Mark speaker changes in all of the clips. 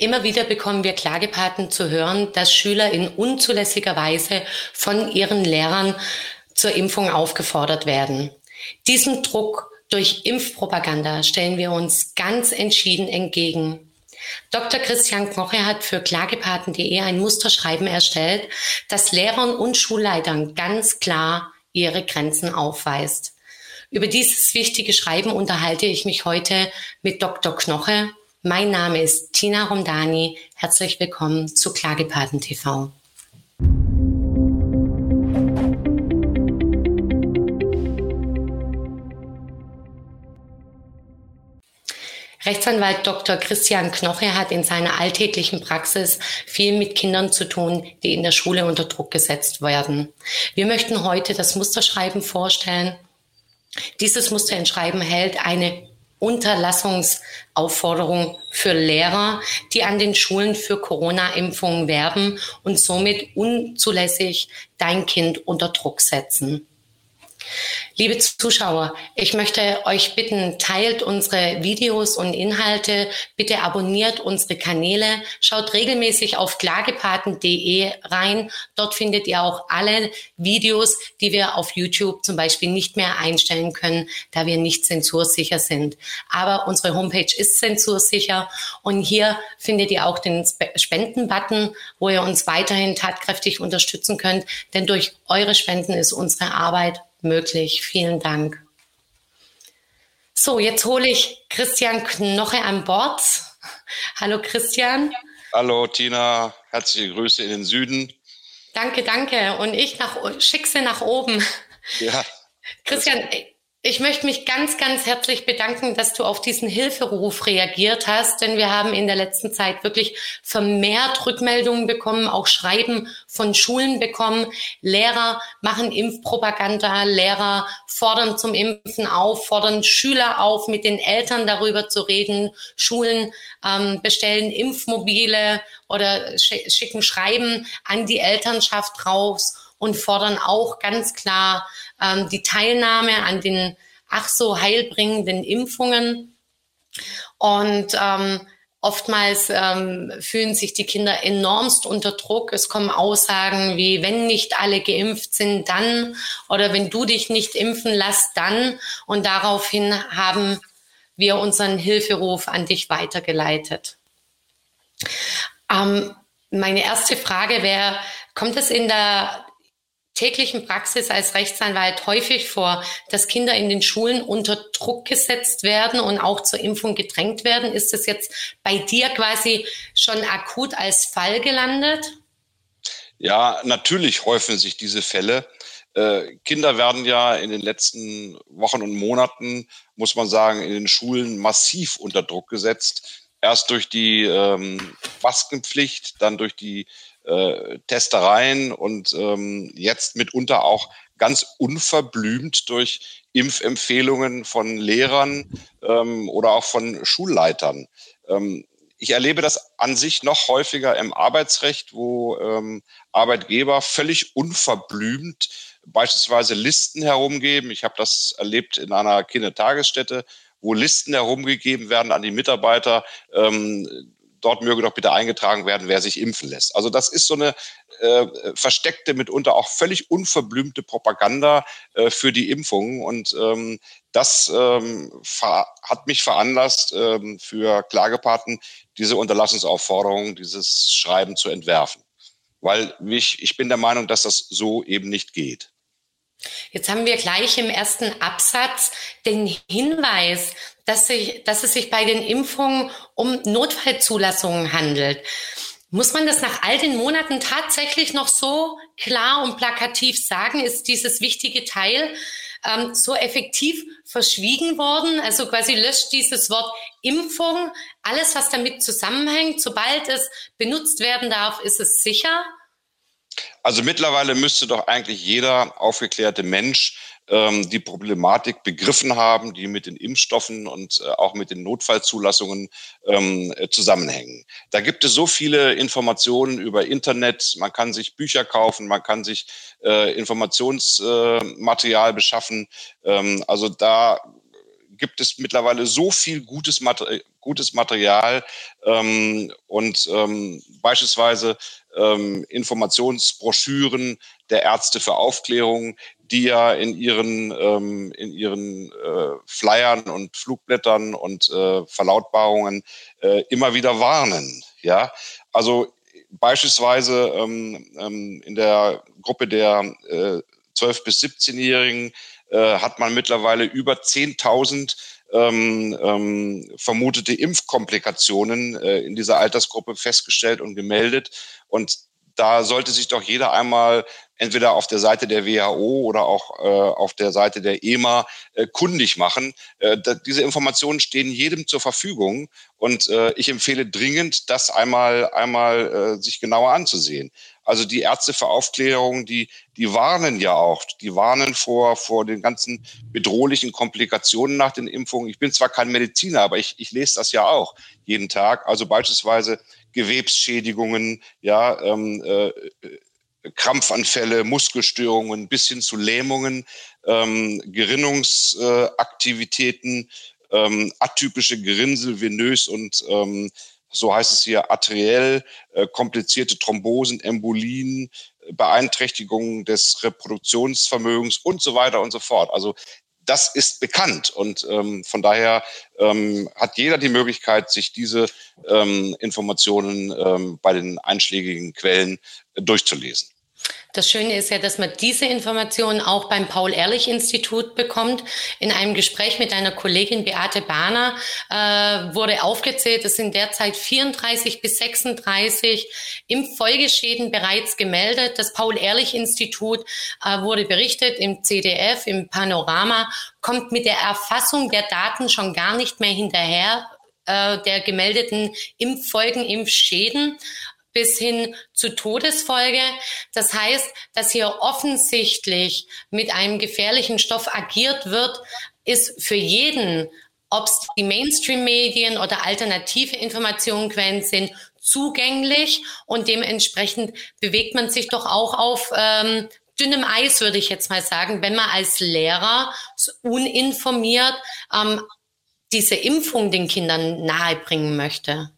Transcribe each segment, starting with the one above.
Speaker 1: Immer wieder bekommen wir Klagepaten zu hören, dass Schüler in unzulässiger Weise von ihren Lehrern zur Impfung aufgefordert werden. Diesem Druck durch Impfpropaganda stellen wir uns ganz entschieden entgegen. Dr. Christian Knoche hat für klagepaten.de ein Musterschreiben erstellt, das Lehrern und Schulleitern ganz klar ihre Grenzen aufweist. Über dieses wichtige Schreiben unterhalte ich mich heute mit Dr. Knoche. Mein Name ist Tina Romdani. Herzlich willkommen zu Klagepaten TV. Rechtsanwalt Dr. Christian Knoche hat in seiner alltäglichen Praxis viel mit Kindern zu tun, die in der Schule unter Druck gesetzt werden. Wir möchten heute das Musterschreiben vorstellen. Dieses Musterschreiben hält eine Unterlassungsaufforderung für Lehrer, die an den Schulen für Corona-Impfungen werben und somit unzulässig dein Kind unter Druck setzen. Liebe Zuschauer, ich möchte euch bitten, teilt unsere Videos und Inhalte, bitte abonniert unsere Kanäle, schaut regelmäßig auf klagepaten.de rein. Dort findet ihr auch alle Videos, die wir auf YouTube zum Beispiel nicht mehr einstellen können, da wir nicht zensursicher sind. Aber unsere Homepage ist zensursicher und hier findet ihr auch den Spenden-Button, wo ihr uns weiterhin tatkräftig unterstützen könnt, denn durch eure Spenden ist unsere Arbeit möglich. Vielen Dank. So, jetzt hole ich Christian Knoche an Bord. Hallo Christian.
Speaker 2: Hallo Tina, herzliche Grüße in den Süden.
Speaker 1: Danke, danke. Und ich nach, schick sie nach oben. Ja. Christian, ich möchte mich ganz, ganz herzlich bedanken, dass du auf diesen Hilferuf reagiert hast, denn wir haben in der letzten Zeit wirklich vermehrt Rückmeldungen bekommen, auch Schreiben von Schulen bekommen. Lehrer machen Impfpropaganda, Lehrer fordern zum Impfen auf, fordern Schüler auf, mit den Eltern darüber zu reden. Schulen ähm, bestellen Impfmobile oder schicken Schreiben an die Elternschaft raus und fordern auch ganz klar ähm, die Teilnahme an den ach so heilbringenden Impfungen. Und ähm, oftmals ähm, fühlen sich die Kinder enormst unter Druck. Es kommen Aussagen wie, wenn nicht alle geimpft sind, dann oder wenn du dich nicht impfen lässt, dann. Und daraufhin haben wir unseren Hilferuf an dich weitergeleitet. Ähm, meine erste Frage wäre, kommt es in der täglichen Praxis als Rechtsanwalt häufig vor, dass Kinder in den Schulen unter Druck gesetzt werden und auch zur Impfung gedrängt werden. Ist das jetzt bei dir quasi schon akut als Fall gelandet?
Speaker 2: Ja, natürlich häufen sich diese Fälle. Äh, Kinder werden ja in den letzten Wochen und Monaten, muss man sagen, in den Schulen massiv unter Druck gesetzt. Erst durch die ähm, Maskenpflicht, dann durch die äh, Testereien und ähm, jetzt mitunter auch ganz unverblümt durch Impfempfehlungen von Lehrern ähm, oder auch von Schulleitern. Ähm, ich erlebe das an sich noch häufiger im Arbeitsrecht, wo ähm, Arbeitgeber völlig unverblümt beispielsweise Listen herumgeben. Ich habe das erlebt in einer Kindertagesstätte, wo Listen herumgegeben werden an die Mitarbeiter, ähm, dort möge doch bitte eingetragen werden, wer sich impfen lässt. Also das ist so eine äh, versteckte, mitunter auch völlig unverblümte Propaganda äh, für die Impfungen. Und ähm, das ähm, hat mich veranlasst, ähm, für Klagepaten diese Unterlassungsaufforderung, dieses Schreiben zu entwerfen. Weil ich, ich bin der Meinung, dass das so eben nicht geht.
Speaker 1: Jetzt haben wir gleich im ersten Absatz den Hinweis, dass, sich, dass es sich bei den Impfungen um Notfallzulassungen handelt. Muss man das nach all den Monaten tatsächlich noch so klar und plakativ sagen? Ist dieses wichtige Teil ähm, so effektiv verschwiegen worden? Also quasi löscht dieses Wort Impfung alles, was damit zusammenhängt. Sobald es benutzt werden darf, ist es sicher.
Speaker 2: Also mittlerweile müsste doch eigentlich jeder aufgeklärte Mensch ähm, die Problematik begriffen haben, die mit den Impfstoffen und äh, auch mit den Notfallzulassungen ähm, äh, zusammenhängen. Da gibt es so viele Informationen über Internet. Man kann sich Bücher kaufen, man kann sich äh, Informationsmaterial beschaffen. Ähm, also da gibt es mittlerweile so viel gutes, Mater gutes Material ähm, und ähm, beispielsweise ähm, Informationsbroschüren der Ärzte für Aufklärung, die ja in ihren, ähm, in ihren äh, Flyern und Flugblättern und äh, Verlautbarungen äh, immer wieder warnen. Ja, also beispielsweise ähm, ähm, in der Gruppe der äh, 12- bis 17-Jährigen äh, hat man mittlerweile über 10.000 ähm, ähm, vermutete Impfkomplikationen äh, in dieser Altersgruppe festgestellt und gemeldet. Und da sollte sich doch jeder einmal entweder auf der Seite der WHO oder auch äh, auf der Seite der EMA äh, kundig machen. Äh, diese Informationen stehen jedem zur Verfügung und äh, ich empfehle dringend, das einmal einmal äh, sich genauer anzusehen. Also die Ärzte für Aufklärung, die die warnen ja auch, die warnen vor vor den ganzen bedrohlichen Komplikationen nach den Impfungen. Ich bin zwar kein Mediziner, aber ich, ich lese das ja auch jeden Tag. Also beispielsweise Gewebsschädigungen, ja, ähm, äh, Krampfanfälle, Muskelstörungen bis hin zu Lähmungen, ähm, Gerinnungsaktivitäten, ähm, atypische Gerinnsel, venös und ähm, so heißt es hier arteriell, äh, komplizierte Thrombosen, Embolien, Beeinträchtigungen des Reproduktionsvermögens und so weiter und so fort. Also das ist bekannt und ähm, von daher ähm, hat jeder die Möglichkeit, sich diese ähm, Informationen ähm, bei den einschlägigen Quellen äh, durchzulesen.
Speaker 1: Das Schöne ist ja, dass man diese Informationen auch beim Paul-Ehrlich-Institut bekommt. In einem Gespräch mit einer Kollegin Beate Bahner äh, wurde aufgezählt, es sind derzeit 34 bis 36 Impffolgeschäden bereits gemeldet. Das Paul-Ehrlich-Institut äh, wurde berichtet im CDF, im Panorama, kommt mit der Erfassung der Daten schon gar nicht mehr hinterher äh, der gemeldeten Impffolgen, Impfschäden bis hin zu Todesfolge. Das heißt, dass hier offensichtlich mit einem gefährlichen Stoff agiert wird, ist für jeden, ob es die Mainstream-Medien oder alternative Informationenquellen sind, zugänglich und dementsprechend bewegt man sich doch auch auf ähm, dünnem Eis, würde ich jetzt mal sagen, wenn man als Lehrer uninformiert ähm, diese Impfung den Kindern nahebringen möchte.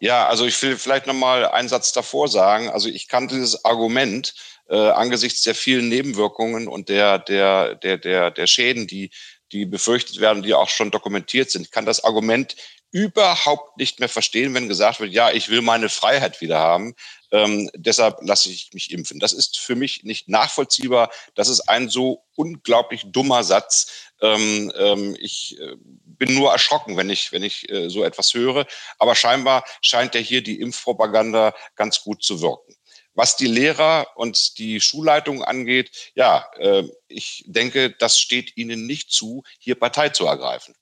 Speaker 2: Ja, also ich will vielleicht nochmal einen Satz davor sagen. Also ich kann dieses Argument äh, angesichts der vielen Nebenwirkungen und der, der, der, der, der Schäden, die, die befürchtet werden, die auch schon dokumentiert sind, kann das Argument überhaupt nicht mehr verstehen, wenn gesagt wird, ja, ich will meine Freiheit wieder haben, ähm, deshalb lasse ich mich impfen. Das ist für mich nicht nachvollziehbar. Das ist ein so unglaublich dummer Satz. Ähm, ähm, ich äh, bin nur erschrocken, wenn ich, wenn ich äh, so etwas höre. Aber scheinbar scheint ja hier die Impfpropaganda ganz gut zu wirken. Was die Lehrer und die Schulleitung angeht, ja, äh, ich denke, das steht ihnen nicht zu, hier Partei zu ergreifen.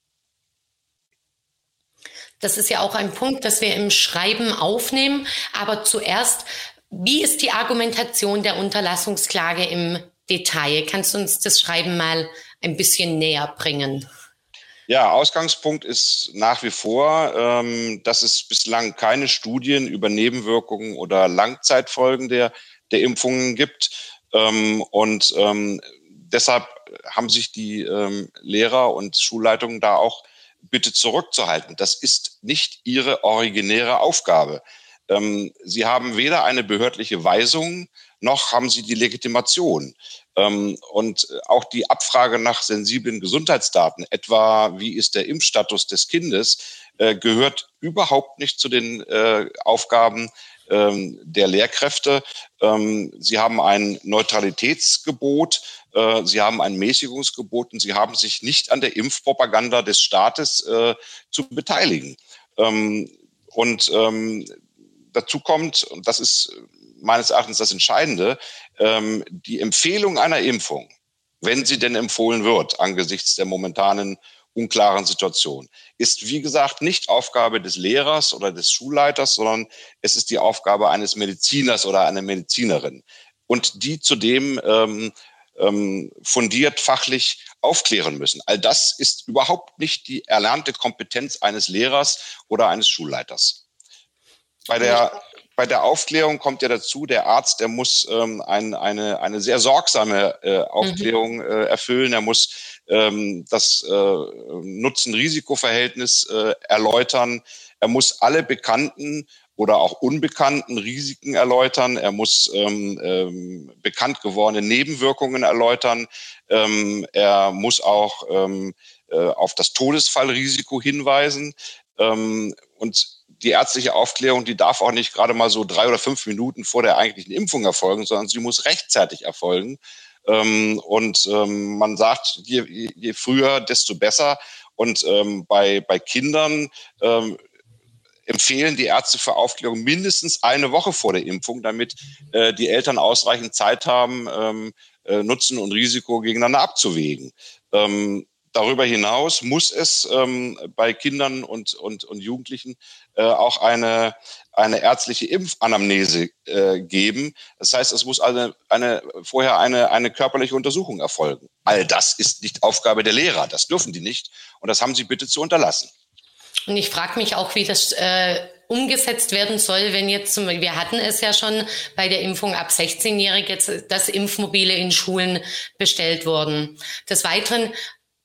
Speaker 1: Das ist ja auch ein Punkt, das wir im Schreiben aufnehmen. Aber zuerst, wie ist die Argumentation der Unterlassungsklage im Detail? Kannst du uns das Schreiben mal ein bisschen näher bringen?
Speaker 2: Ja, Ausgangspunkt ist nach wie vor, ähm, dass es bislang keine Studien über Nebenwirkungen oder Langzeitfolgen der, der Impfungen gibt. Ähm, und ähm, deshalb haben sich die ähm, Lehrer und Schulleitungen da auch bitte zurückzuhalten. Das ist nicht ihre originäre Aufgabe. Ähm, sie haben weder eine behördliche Weisung noch haben sie die Legitimation. Ähm, und auch die Abfrage nach sensiblen Gesundheitsdaten, etwa wie ist der Impfstatus des Kindes, äh, gehört überhaupt nicht zu den äh, Aufgaben ähm, der Lehrkräfte. Ähm, sie haben ein Neutralitätsgebot, äh, sie haben ein Mäßigungsgebot und sie haben sich nicht an der Impfpropaganda des Staates äh, zu beteiligen. Ähm, und ähm, dazu kommt, und das ist meines Erachtens das Entscheidende, ähm, die Empfehlung einer Impfung, wenn sie denn empfohlen wird angesichts der momentanen unklaren Situation, ist wie gesagt nicht Aufgabe des Lehrers oder des Schulleiters, sondern es ist die Aufgabe eines Mediziners oder einer Medizinerin. Und die zudem ähm, ähm, fundiert fachlich aufklären müssen. All das ist überhaupt nicht die erlernte Kompetenz eines Lehrers oder eines Schulleiters. Bei der bei der Aufklärung kommt ja dazu, der Arzt, der muss ähm, ein, eine, eine sehr sorgsame äh, Aufklärung mhm. äh, erfüllen. Er muss ähm, das äh, Nutzen-Risiko-Verhältnis äh, erläutern. Er muss alle bekannten oder auch unbekannten Risiken erläutern. Er muss ähm, ähm, bekannt gewordene Nebenwirkungen erläutern. Ähm, er muss auch ähm, äh, auf das Todesfallrisiko hinweisen. Ähm, und die ärztliche Aufklärung, die darf auch nicht gerade mal so drei oder fünf Minuten vor der eigentlichen Impfung erfolgen, sondern sie muss rechtzeitig erfolgen. Ähm, und ähm, man sagt, je, je früher, desto besser. Und ähm, bei, bei Kindern ähm, empfehlen die Ärzte für Aufklärung mindestens eine Woche vor der Impfung, damit äh, die Eltern ausreichend Zeit haben, ähm, äh, Nutzen und Risiko gegeneinander abzuwägen. Ähm, darüber hinaus muss es ähm, bei Kindern und, und, und Jugendlichen äh, auch eine, eine ärztliche Impfanamnese äh, geben. Das heißt, es muss eine, eine, vorher eine, eine körperliche Untersuchung erfolgen. All das ist nicht Aufgabe der Lehrer. Das dürfen die nicht. Und das haben sie bitte zu unterlassen.
Speaker 1: Und ich frage mich auch, wie das äh, umgesetzt werden soll, wenn jetzt zum Beispiel, wir hatten es ja schon bei der Impfung ab 16-Jährige, dass Impfmobile in Schulen bestellt wurden. Des Weiteren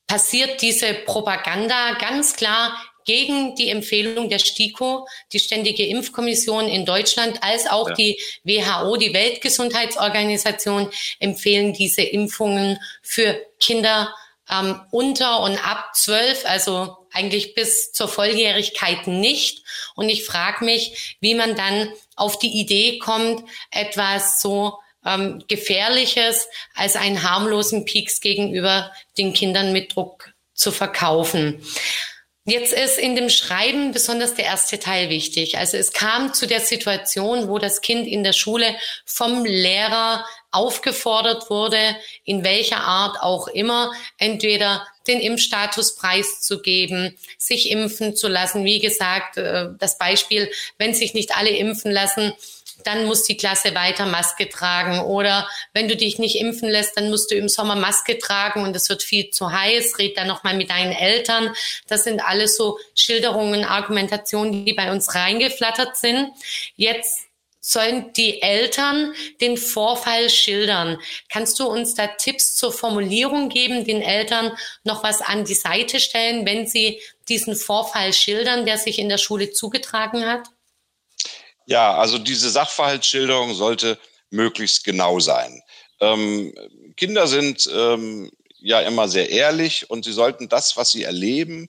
Speaker 1: passiert diese Propaganda ganz klar gegen die Empfehlung der STIKO, die Ständige Impfkommission in Deutschland, als auch ja. die WHO, die Weltgesundheitsorganisation, empfehlen diese Impfungen für Kinder ähm, unter und ab zwölf, also eigentlich bis zur Volljährigkeit nicht. Und ich frage mich, wie man dann auf die Idee kommt, etwas so ähm, Gefährliches als einen harmlosen Peaks gegenüber den Kindern mit Druck zu verkaufen. Jetzt ist in dem Schreiben besonders der erste Teil wichtig. Also es kam zu der Situation, wo das Kind in der Schule vom Lehrer aufgefordert wurde, in welcher Art auch immer, entweder den Impfstatus preiszugeben, sich impfen zu lassen. Wie gesagt, äh, das Beispiel, wenn sich nicht alle impfen lassen, dann muss die Klasse weiter Maske tragen. Oder wenn du dich nicht impfen lässt, dann musst du im Sommer Maske tragen und es wird viel zu heiß. Red dann nochmal mit deinen Eltern. Das sind alles so Schilderungen, Argumentationen, die bei uns reingeflattert sind. Jetzt sollen die Eltern den Vorfall schildern. Kannst du uns da Tipps zur Formulierung geben, den Eltern noch was an die Seite stellen, wenn sie diesen Vorfall schildern, der sich in der Schule zugetragen hat?
Speaker 2: Ja, also diese Sachverhaltsschilderung sollte möglichst genau sein. Ähm, Kinder sind ähm, ja immer sehr ehrlich und sie sollten das, was sie erleben,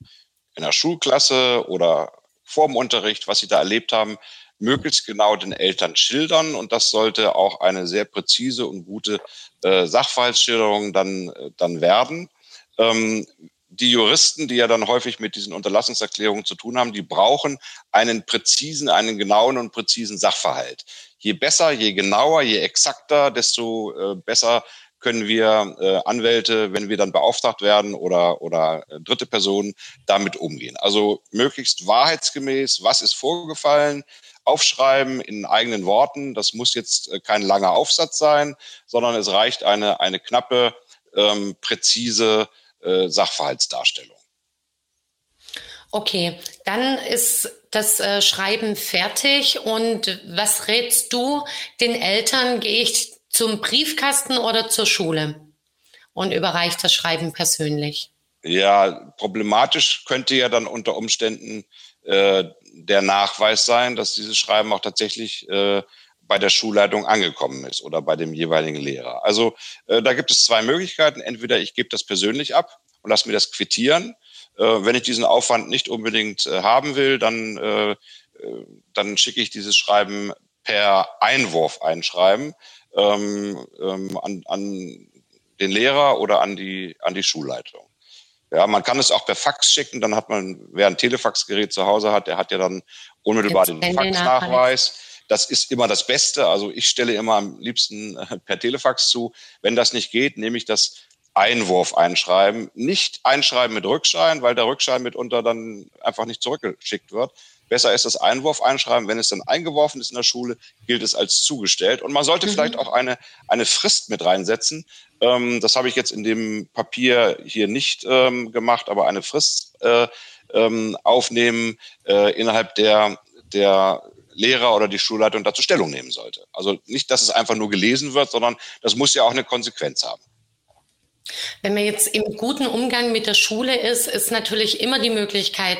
Speaker 2: in der Schulklasse oder vor dem Unterricht, was sie da erlebt haben, möglichst genau den Eltern schildern. Und das sollte auch eine sehr präzise und gute äh, Sachverhaltsschilderung dann, äh, dann werden. Ähm, die Juristen, die ja dann häufig mit diesen Unterlassungserklärungen zu tun haben, die brauchen einen präzisen, einen genauen und präzisen Sachverhalt. Je besser, je genauer, je exakter, desto äh, besser können wir äh, Anwälte, wenn wir dann beauftragt werden oder, oder äh, dritte Personen, damit umgehen. Also möglichst wahrheitsgemäß, was ist vorgefallen, aufschreiben in eigenen Worten. Das muss jetzt äh, kein langer Aufsatz sein, sondern es reicht eine, eine knappe, ähm, präzise äh, Sachverhaltsdarstellung.
Speaker 1: Okay, dann ist das äh, Schreiben fertig und was rätst du den Eltern? Gehe ich zum Briefkasten oder zur Schule und überreiche das Schreiben persönlich?
Speaker 2: Ja, problematisch könnte ja dann unter Umständen äh, der Nachweis sein, dass dieses Schreiben auch tatsächlich äh, bei der Schulleitung angekommen ist oder bei dem jeweiligen Lehrer. Also äh, da gibt es zwei Möglichkeiten. Entweder ich gebe das persönlich ab und lasse mir das quittieren. Äh, wenn ich diesen Aufwand nicht unbedingt äh, haben will, dann, äh, äh, dann schicke ich dieses Schreiben per Einwurf einschreiben ähm, ähm, an, an den Lehrer oder an die, an die Schulleitung. Ja, man kann es auch per Fax schicken, dann hat man, wer ein Telefaxgerät zu Hause hat, der hat ja dann unmittelbar den Faxnachweis. Das ist immer das Beste. Also ich stelle immer am liebsten äh, per Telefax zu. Wenn das nicht geht, nehme ich das Einwurf einschreiben. Nicht einschreiben mit Rückschein, weil der Rückschein mitunter dann einfach nicht zurückgeschickt wird. Besser ist das Einwurf einschreiben. Wenn es dann eingeworfen ist in der Schule, gilt es als zugestellt. Und man sollte mhm. vielleicht auch eine, eine Frist mit reinsetzen. Ähm, das habe ich jetzt in dem Papier hier nicht ähm, gemacht, aber eine Frist äh, ähm, aufnehmen, äh, innerhalb der, der Lehrer oder die Schulleitung dazu Stellung nehmen sollte. Also nicht, dass es einfach nur gelesen wird, sondern das muss ja auch eine Konsequenz haben.
Speaker 1: Wenn man jetzt im guten Umgang mit der Schule ist, ist natürlich immer die Möglichkeit,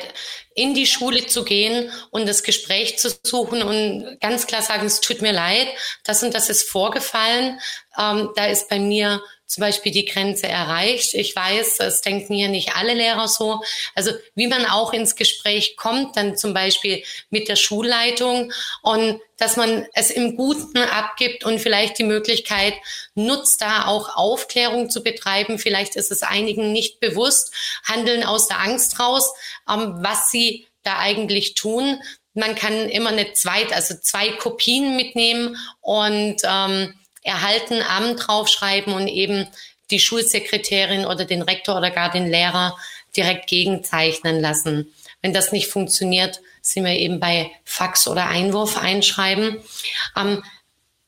Speaker 1: in die Schule zu gehen und das Gespräch zu suchen und ganz klar sagen, es tut mir leid, das und das ist vorgefallen. Ähm, da ist bei mir zum Beispiel die Grenze erreicht. Ich weiß, es denken hier nicht alle Lehrer so. Also wie man auch ins Gespräch kommt, dann zum Beispiel mit der Schulleitung und dass man es im Guten abgibt und vielleicht die Möglichkeit nutzt, da auch Aufklärung zu betreiben. Vielleicht ist es einigen nicht bewusst, handeln aus der Angst raus, ähm, was sie da eigentlich tun. Man kann immer eine zweit, also zwei Kopien mitnehmen und ähm, erhalten Amt draufschreiben und eben die Schulsekretärin oder den Rektor oder gar den Lehrer direkt gegenzeichnen lassen. Wenn das nicht funktioniert, sind wir eben bei Fax oder Einwurf einschreiben. Ähm,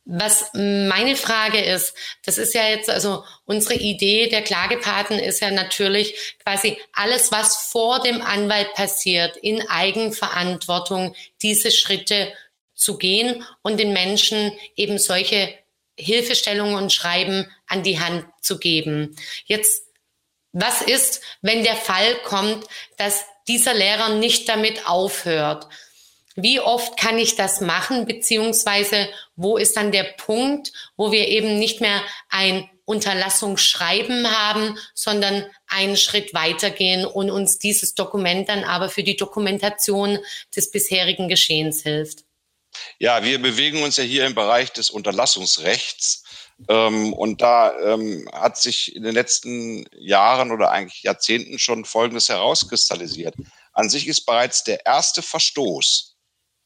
Speaker 1: was meine Frage ist, das ist ja jetzt, also unsere Idee der Klagepaten ist ja natürlich quasi alles, was vor dem Anwalt passiert, in Eigenverantwortung diese Schritte zu gehen und den Menschen eben solche Hilfestellungen und Schreiben an die Hand zu geben. Jetzt, was ist, wenn der Fall kommt, dass dieser Lehrer nicht damit aufhört? Wie oft kann ich das machen, beziehungsweise wo ist dann der Punkt, wo wir eben nicht mehr ein Unterlassungsschreiben haben, sondern einen Schritt weitergehen und uns dieses Dokument dann aber für die Dokumentation des bisherigen Geschehens hilft?
Speaker 2: Ja, wir bewegen uns ja hier im Bereich des Unterlassungsrechts. Ähm, und da ähm, hat sich in den letzten Jahren oder eigentlich Jahrzehnten schon Folgendes herauskristallisiert. An sich ist bereits der erste Verstoß,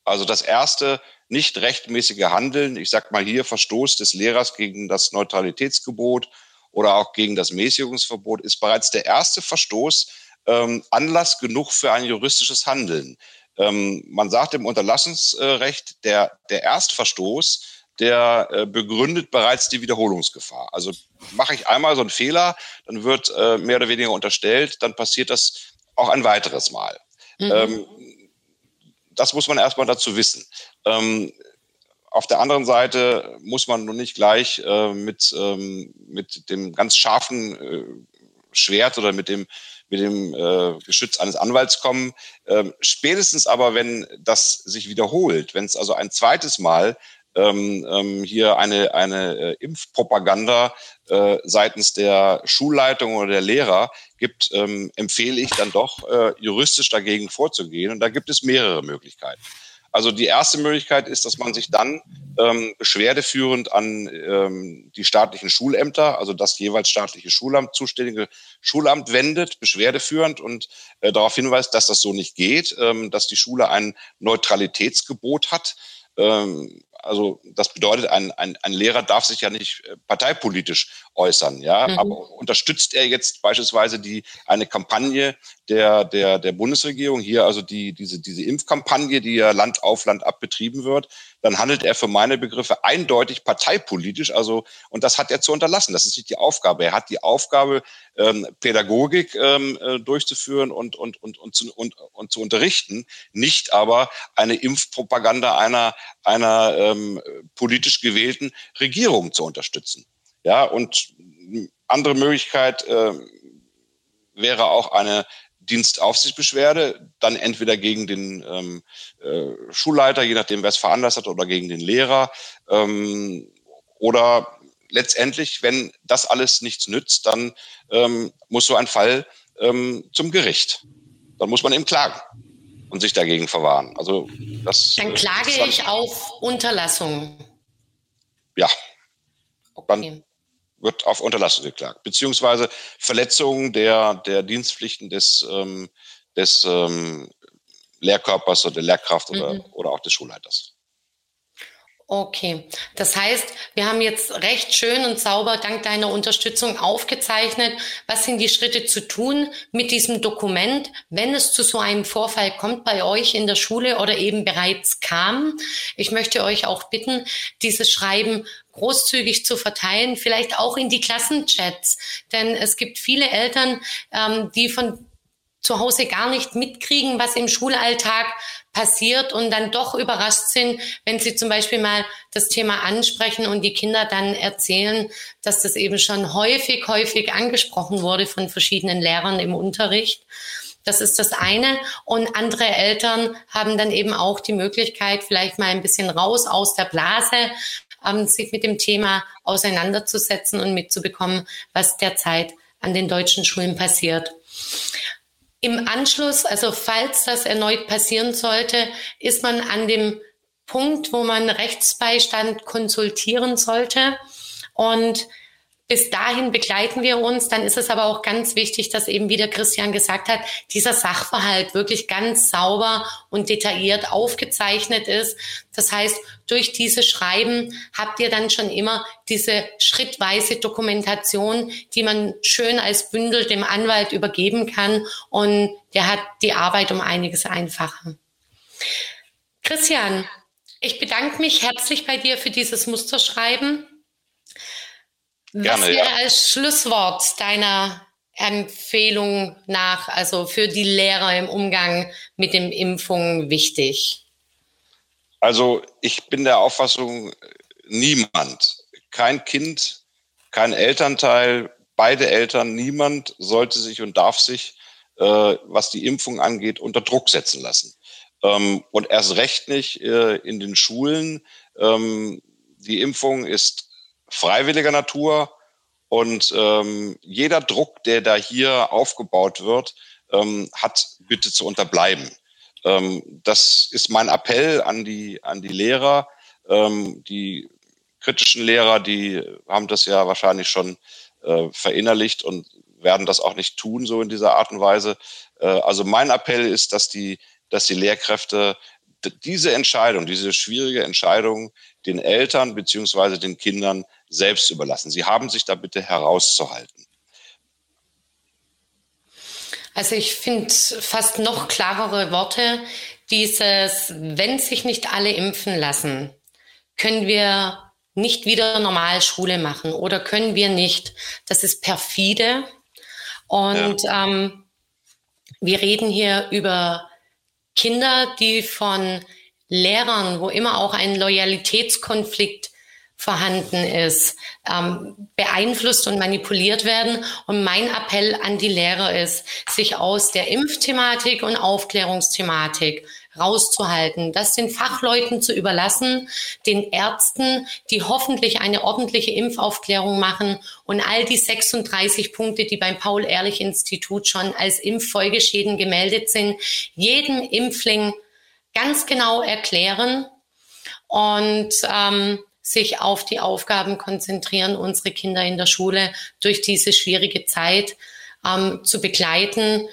Speaker 2: also das erste nicht rechtmäßige Handeln, ich sag mal hier Verstoß des Lehrers gegen das Neutralitätsgebot oder auch gegen das Mäßigungsverbot, ist bereits der erste Verstoß ähm, Anlass genug für ein juristisches Handeln. Ähm, man sagt im Unterlassungsrecht, der, der Erstverstoß, der äh, begründet bereits die Wiederholungsgefahr. Also mache ich einmal so einen Fehler, dann wird äh, mehr oder weniger unterstellt, dann passiert das auch ein weiteres Mal. Mhm. Ähm, das muss man erstmal dazu wissen. Ähm, auf der anderen Seite muss man nun nicht gleich äh, mit, ähm, mit dem ganz scharfen äh, Schwert oder mit dem mit dem äh, Geschütz eines Anwalts kommen. Ähm, spätestens aber, wenn das sich wiederholt, wenn es also ein zweites Mal ähm, ähm, hier eine, eine äh, Impfpropaganda äh, seitens der Schulleitung oder der Lehrer gibt, ähm, empfehle ich dann doch, äh, juristisch dagegen vorzugehen. Und da gibt es mehrere Möglichkeiten. Also die erste Möglichkeit ist, dass man sich dann ähm, beschwerdeführend an ähm, die staatlichen Schulämter, also das jeweils staatliche Schulamt, zuständige Schulamt wendet, beschwerdeführend und äh, darauf hinweist, dass das so nicht geht, ähm, dass die Schule ein Neutralitätsgebot hat. Ähm, also das bedeutet, ein, ein, ein Lehrer darf sich ja nicht äh, parteipolitisch äußern, ja. Mhm. Aber unterstützt er jetzt beispielsweise die eine Kampagne der, der, der Bundesregierung, hier also die, diese, diese Impfkampagne, die ja Land auf Land ab betrieben wird, dann handelt er für meine Begriffe eindeutig parteipolitisch. Also, und das hat er zu unterlassen. Das ist nicht die Aufgabe. Er hat die Aufgabe, ähm, Pädagogik ähm, äh, durchzuführen und, und, und, und, zu, und, und zu unterrichten, nicht aber eine Impfpropaganda einer, einer ähm, politisch gewählten Regierung zu unterstützen. Ja, und andere Möglichkeit äh, wäre auch eine Dienstaufsichtsbeschwerde, dann entweder gegen den ähm, äh, Schulleiter, je nachdem, wer es veranlasst hat, oder gegen den Lehrer. Ähm, oder letztendlich, wenn das alles nichts nützt, dann ähm, muss so ein Fall ähm, zum Gericht. Dann muss man eben klagen und sich dagegen verwahren. Also das.
Speaker 1: Dann klage dann, ich auf Unterlassung.
Speaker 2: Ja. Okay. Dann wird auf Unterlassung geklagt, beziehungsweise Verletzung der, der Dienstpflichten des, ähm, des ähm, Lehrkörpers oder der Lehrkraft oder, mhm. oder auch des Schulleiters.
Speaker 1: Okay, das heißt, wir haben jetzt recht schön und sauber dank deiner Unterstützung aufgezeichnet, was sind die Schritte zu tun mit diesem Dokument, wenn es zu so einem Vorfall kommt bei euch in der Schule oder eben bereits kam. Ich möchte euch auch bitten, dieses Schreiben großzügig zu verteilen, vielleicht auch in die Klassenchats, denn es gibt viele Eltern, ähm, die von zu Hause gar nicht mitkriegen, was im Schulalltag passiert und dann doch überrascht sind, wenn sie zum Beispiel mal das Thema ansprechen und die Kinder dann erzählen, dass das eben schon häufig, häufig angesprochen wurde von verschiedenen Lehrern im Unterricht. Das ist das eine. Und andere Eltern haben dann eben auch die Möglichkeit, vielleicht mal ein bisschen raus aus der Blase, ähm, sich mit dem Thema auseinanderzusetzen und mitzubekommen, was derzeit an den deutschen Schulen passiert. Im Anschluss, also falls das erneut passieren sollte, ist man an dem Punkt, wo man Rechtsbeistand konsultieren sollte. Und bis dahin begleiten wir uns. Dann ist es aber auch ganz wichtig, dass eben, wie der Christian gesagt hat, dieser Sachverhalt wirklich ganz sauber und detailliert aufgezeichnet ist. Das heißt, durch diese Schreiben habt ihr dann schon immer diese schrittweise Dokumentation, die man schön als Bündel dem Anwalt übergeben kann. Und der hat die Arbeit um einiges einfacher. Christian, ich bedanke mich herzlich bei dir für dieses Musterschreiben. Gerne, Was wäre ja. als Schlusswort deiner Empfehlung nach, also für die Lehrer im Umgang mit den Impfungen wichtig?
Speaker 2: Also ich bin der Auffassung, niemand, kein Kind, kein Elternteil, beide Eltern, niemand sollte sich und darf sich, äh, was die Impfung angeht, unter Druck setzen lassen. Ähm, und erst recht nicht äh, in den Schulen. Ähm, die Impfung ist freiwilliger Natur und ähm, jeder Druck, der da hier aufgebaut wird, ähm, hat bitte zu unterbleiben. Ähm, das ist mein Appell an die, an die Lehrer. Ähm, die kritischen Lehrer, die haben das ja wahrscheinlich schon äh, verinnerlicht und werden das auch nicht tun, so in dieser Art und Weise. Äh, also mein Appell ist, dass die, dass die Lehrkräfte diese Entscheidung, diese schwierige Entscheidung den Eltern beziehungsweise den Kindern selbst überlassen. Sie haben sich da bitte herauszuhalten.
Speaker 1: Also ich finde fast noch klarere Worte. Dieses, wenn sich nicht alle impfen lassen, können wir nicht wieder normal Schule machen oder können wir nicht. Das ist perfide. Und ja. ähm, wir reden hier über Kinder, die von Lehrern, wo immer auch ein Loyalitätskonflikt vorhanden ist, ähm, beeinflusst und manipuliert werden. Und mein Appell an die Lehrer ist, sich aus der Impfthematik und Aufklärungsthematik rauszuhalten, das den Fachleuten zu überlassen, den Ärzten, die hoffentlich eine ordentliche Impfaufklärung machen und all die 36 Punkte, die beim Paul-Ehrlich-Institut schon als Impffolgeschäden gemeldet sind, jedem Impfling ganz genau erklären und ähm, sich auf die Aufgaben konzentrieren, unsere Kinder in der Schule durch diese schwierige Zeit ähm, zu begleiten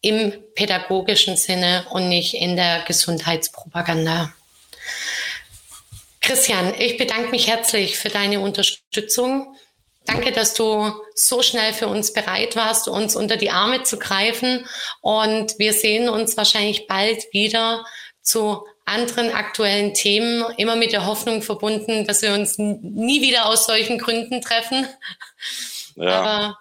Speaker 1: im pädagogischen Sinne und nicht in der Gesundheitspropaganda. Christian, ich bedanke mich herzlich für deine Unterstützung. Danke, dass du so schnell für uns bereit warst, uns unter die Arme zu greifen. Und wir sehen uns wahrscheinlich bald wieder zu anderen aktuellen Themen, immer mit der Hoffnung verbunden, dass wir uns nie wieder aus solchen Gründen treffen. Ja. Aber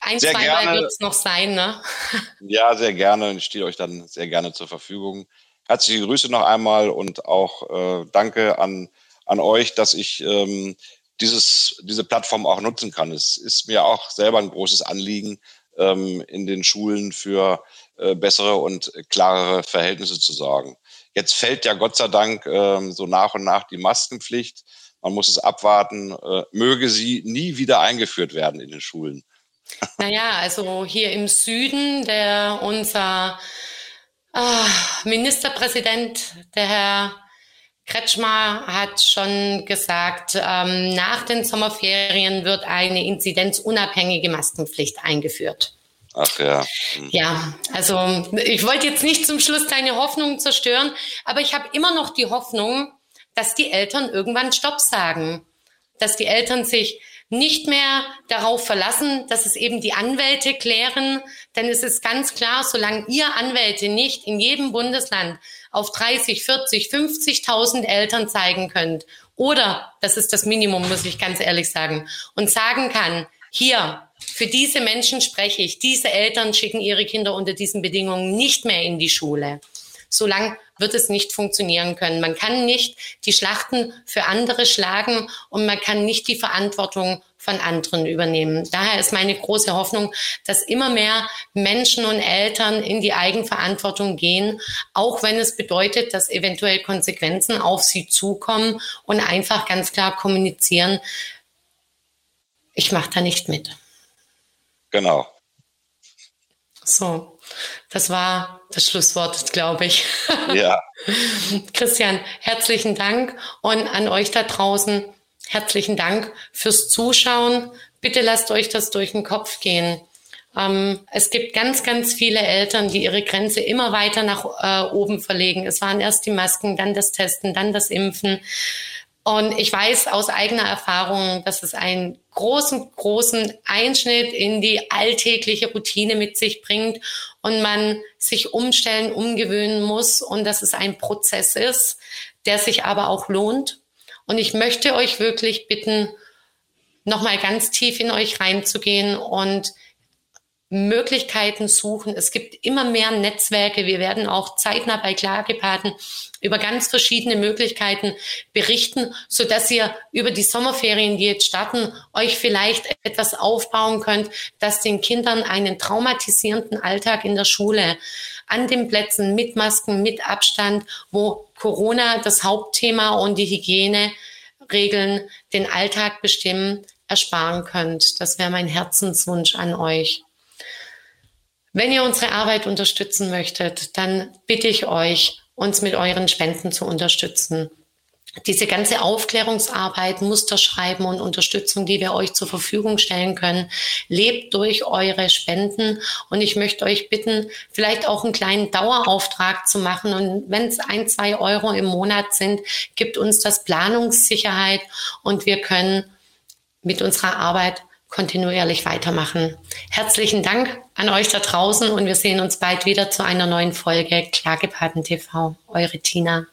Speaker 1: ein, sehr zweimal wird es noch sein, ne?
Speaker 2: Ja, sehr gerne ich stehe euch dann sehr gerne zur Verfügung. Herzliche Grüße noch einmal und auch äh, danke an, an euch, dass ich ähm, dieses, diese Plattform auch nutzen kann. Es ist mir auch selber ein großes Anliegen, ähm, in den Schulen für äh, bessere und klarere Verhältnisse zu sorgen. Jetzt fällt ja Gott sei Dank ähm, so nach und nach die Maskenpflicht. Man muss es abwarten. Äh, möge sie nie wieder eingeführt werden in den Schulen.
Speaker 1: Naja, also hier im Süden, der unser äh, Ministerpräsident, der Herr Kretschmer, hat schon gesagt, ähm, nach den Sommerferien wird eine inzidenzunabhängige Maskenpflicht eingeführt.
Speaker 2: Ach ja.
Speaker 1: Ja, also ich wollte jetzt nicht zum Schluss deine Hoffnung zerstören, aber ich habe immer noch die Hoffnung, dass die Eltern irgendwann Stopp sagen, dass die Eltern sich nicht mehr darauf verlassen, dass es eben die Anwälte klären, denn es ist ganz klar, solange ihr Anwälte nicht in jedem Bundesland auf 30, 40, 50.000 Eltern zeigen könnt oder, das ist das Minimum, muss ich ganz ehrlich sagen, und sagen kann, Hier, für diese Menschen spreche ich. Diese Eltern schicken ihre Kinder unter diesen Bedingungen nicht mehr in die Schule. Solange wird es nicht funktionieren können. Man kann nicht die Schlachten für andere schlagen und man kann nicht die Verantwortung von anderen übernehmen. Daher ist meine große Hoffnung, dass immer mehr Menschen und Eltern in die Eigenverantwortung gehen, auch wenn es bedeutet, dass eventuell Konsequenzen auf sie zukommen und einfach ganz klar kommunizieren, ich mache da nicht mit.
Speaker 2: Genau.
Speaker 1: So, das war das Schlusswort, glaube ich.
Speaker 2: Ja.
Speaker 1: Christian, herzlichen Dank und an euch da draußen herzlichen Dank fürs Zuschauen. Bitte lasst euch das durch den Kopf gehen. Ähm, es gibt ganz, ganz viele Eltern, die ihre Grenze immer weiter nach äh, oben verlegen. Es waren erst die Masken, dann das Testen, dann das Impfen. Und ich weiß aus eigener Erfahrung, dass es einen großen, großen Einschnitt in die alltägliche Routine mit sich bringt und man sich umstellen, umgewöhnen muss und dass es ein Prozess ist, der sich aber auch lohnt. Und ich möchte euch wirklich bitten, nochmal ganz tief in euch reinzugehen und Möglichkeiten suchen. Es gibt immer mehr Netzwerke. Wir werden auch zeitnah bei Klagepaten über ganz verschiedene Möglichkeiten berichten, so dass ihr über die Sommerferien, die jetzt starten, euch vielleicht etwas aufbauen könnt, das den Kindern einen traumatisierenden Alltag in der Schule an den Plätzen mit Masken, mit Abstand, wo Corona das Hauptthema und die Hygieneregeln den Alltag bestimmen, ersparen könnt. Das wäre mein Herzenswunsch an euch. Wenn ihr unsere Arbeit unterstützen möchtet, dann bitte ich euch, uns mit euren Spenden zu unterstützen. Diese ganze Aufklärungsarbeit, Musterschreiben und Unterstützung, die wir euch zur Verfügung stellen können, lebt durch eure Spenden. Und ich möchte euch bitten, vielleicht auch einen kleinen Dauerauftrag zu machen. Und wenn es ein, zwei Euro im Monat sind, gibt uns das Planungssicherheit und wir können mit unserer Arbeit kontinuierlich weitermachen. Herzlichen Dank an euch da draußen und wir sehen uns bald wieder zu einer neuen Folge Klagepaten TV. Eure Tina.